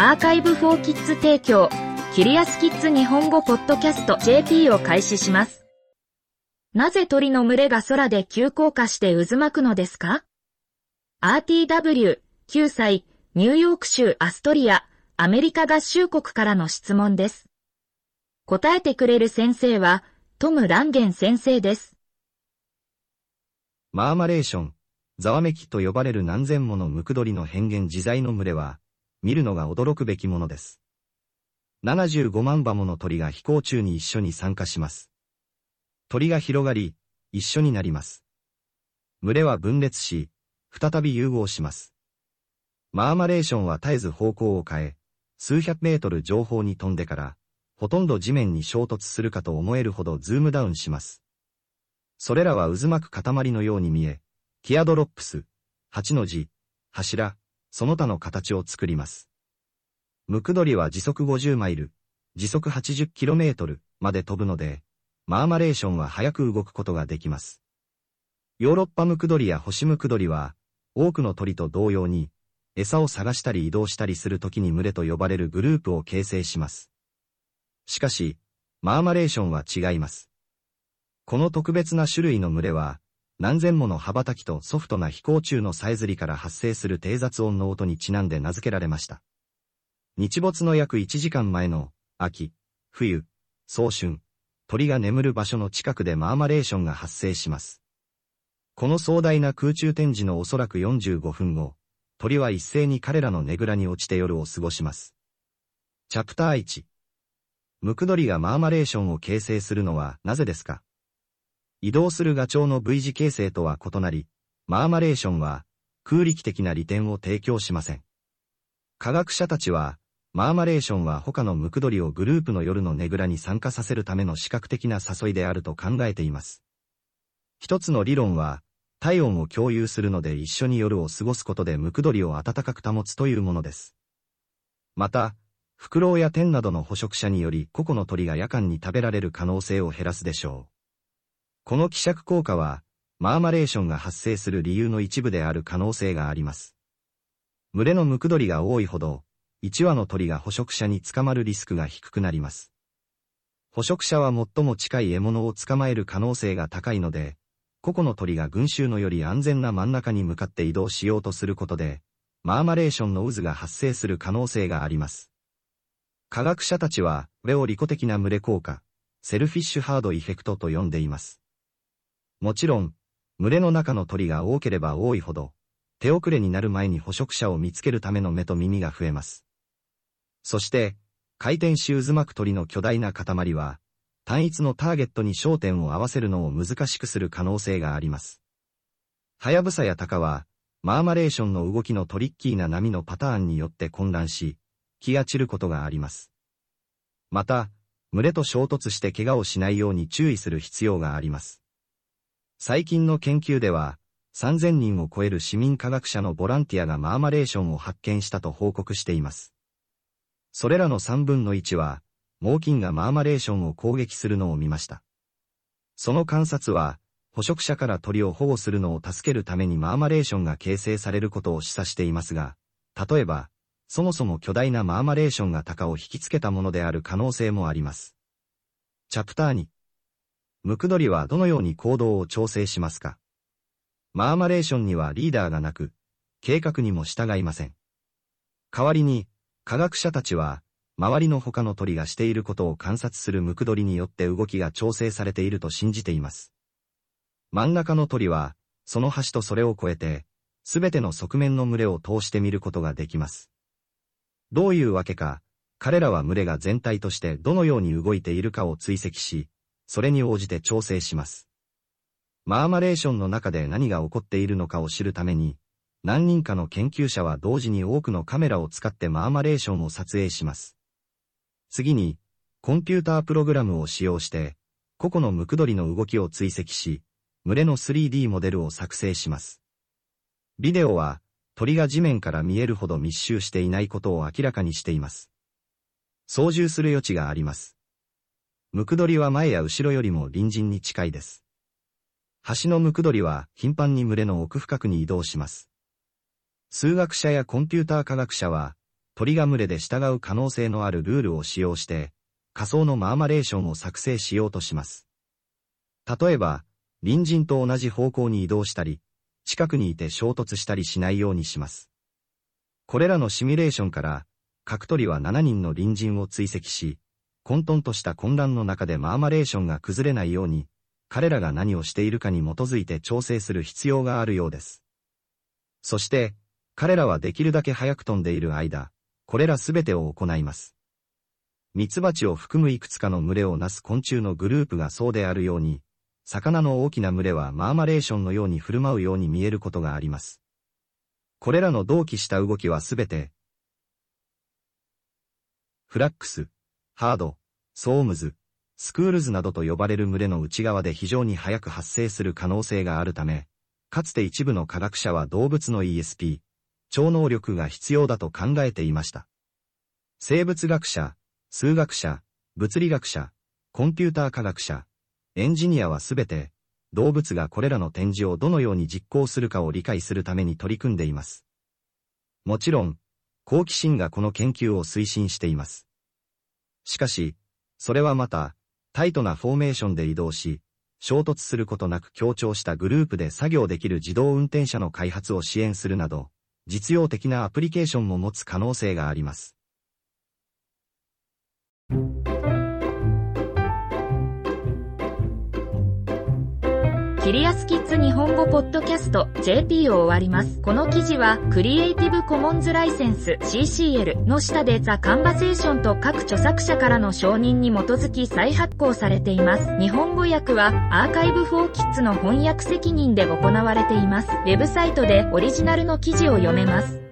アーカイブフォーキッズ提供、キリアスキッズ日本語ポッドキャスト JP を開始します。なぜ鳥の群れが空で急降下して渦巻くのですか ?RTW、9歳、ニューヨーク州アストリア、アメリカ合衆国からの質問です。答えてくれる先生は、トム・ランゲン先生です。マーマレーション、ざわめきと呼ばれる何千ものムクドリの変幻自在の群れは、見るのが驚くべきものです。75万羽もの鳥が飛行中に一緒に参加します。鳥が広がり、一緒になります。群れは分裂し、再び融合します。マーマレーションは絶えず方向を変え、数百メートル上方に飛んでから、ほとんど地面に衝突するかと思えるほどズームダウンします。それらは渦巻く塊のように見え、キアドロップス、八の字、柱、その他の形を作ります。ムクドリは時速50マイル、時速 80km まで飛ぶので、マーマレーションは速く動くことができます。ヨーロッパムクドリやホシムクドリは、多くの鳥と同様に、餌を探したり移動したりするときに群れと呼ばれるグループを形成します。しかし、マーマレーションは違います。この特別な種類の群れは、何千もの羽ばたきとソフトな飛行中のさえずりから発生する低雑音の音にちなんで名付けられました。日没の約1時間前の、秋、冬、早春、鳥が眠る場所の近くでマーマレーションが発生します。この壮大な空中展示のおそらく45分後、鳥は一斉に彼らのねぐらに落ちて夜を過ごします。チャプター1ムクドリがマーマレーションを形成するのはなぜですか？移動するガチョウの V 字形成とは異なり、マーマレーションは空力的な利点を提供しません。科学者たちは、マーマレーションは他のムクドリをグループの夜のねぐらに参加させるための視覚的な誘いであると考えています。一つの理論は、体温を共有するので一緒に夜を過ごすことでムクドリを暖かく保つというものです。また、フクロウやテンなどの捕食者により個々の鳥が夜間に食べられる可能性を減らすでしょう。この希釈効果は、マーマレーションが発生する理由の一部である可能性があります。群れのムクドリが多いほど、1羽の鳥が捕食者に捕まるリスクが低くなります。捕食者は最も近い獲物を捕まえる可能性が高いので、個々の鳥が群衆のより安全な真ん中に向かって移動しようとすることで、murmuration の渦が発生する可能性があります。科学者たちは、これを利己的な群れ効果、 selfish herd effect と呼んでいます。もちろん、群れの中の鳥が多ければ多いほど、手遅れになる前に捕食者を見つけるための目と耳が増えます。そして、回転し渦巻く鳥の巨大な塊は、単一のターゲットに焦点を合わせるのを難しくする可能性があります。はやぶさやタカは、マーマレーションの動きのトリッキーな波のパターンによって混乱し、気が散ることがあります。また、群れと衝突して怪我をしないように注意する必要があります。最近の研究では、3000人を超える市民科学者のボランティアがマーマレーションを発見したと報告しています。それらの3分の1は、猛禽がマーマレーションを攻撃するのを見ました。その観察は、捕食者から鳥を保護するのを助けるためにマーマレーションが形成されることを示唆していますが、例えば、そもそも巨大なマーマレーションが鷹を引きつけたものである可能性もあります。チャプター2。ムクドリはどのように行動を調整しますか？マーマレーションにはリーダーがなく、計画にも従いません。代わりに、科学者たちは、周りの他の鳥がしていることを観察するムクドリによって動きが調整されていると信じています。真ん中の鳥は、その端とそれを越えて、すべての側面の群れを通してみることができます。どういうわけか、彼らは群れが全体としてどのように動いているかを追跡し、それに応じて調整します。マーマレーションの中で何が起こっているのかを知るために、何人かの研究者は同時に多くのカメラを使ってマーマレーションを撮影します。次に、コンピュータープログラムを使用して、個々のムクドリの動きを追跡し、群れの 3D モデルを作成します。ビデオは、鳥が地面から見えるほど密集していないことを明らかにしています。操縦する余地があります。ムクドリは前や後ろよりも隣人に近いです。橋のムクドリは頻繁に群れの奥深くに移動します。数学者やコンピューター科学者は、鳥が群れで従う可能性のあるルールを使用して、仮想のマーマレーションを作成しようとします。例えば、隣人と同じ方向に移動したり、近くにいて衝突したりしないようにします。これらのシミュレーションから、角取りは7人の隣人を追跡し、混沌とした混乱の中でマーマレーションが崩れないように、彼らが何をしているかに基づいて調整する必要があるようです。そして、彼らはできるだけ早く飛んでいる間、これらすべてを行います。ミツバチを含むいくつかの群れをなす昆虫のグループがそうであるように、魚の大きな群れはマーマレーションのように振る舞うように見えることがあります。これらの同期した動きはすべて、フラックス、herd、swarms、schools などと呼ばれる群れの内側で非常に早く発生する可能性があるため、かつて一部の科学者は動物の ESP、超能力が必要だと考えていました。生物学者、数学者、物理学者、コンピューター科学者、エンジニアはすべて、動物がこれらの展示をどのように実行するかを理解するために取り組んでいます。もちろん、好奇心がこの研究を推進しています。しかし、それはまた、タイトなフォーメーションで移動し、衝突することなく強調したグループで作業できる自動運転車の開発を支援するなど、実用的なアプリケーションも持つ可能性があります。キリアスキッズ日本語ポッドキャスト JP を終わります。この記事はクリエイティブコモンズライセンス CCL の下でザ・カンバセーションと各著作者からの承認に基づき再発行されています。日本語訳はアーカイブフォーキッズの翻訳責任で行われています。ウェブサイトでオリジナルの記事を読めます。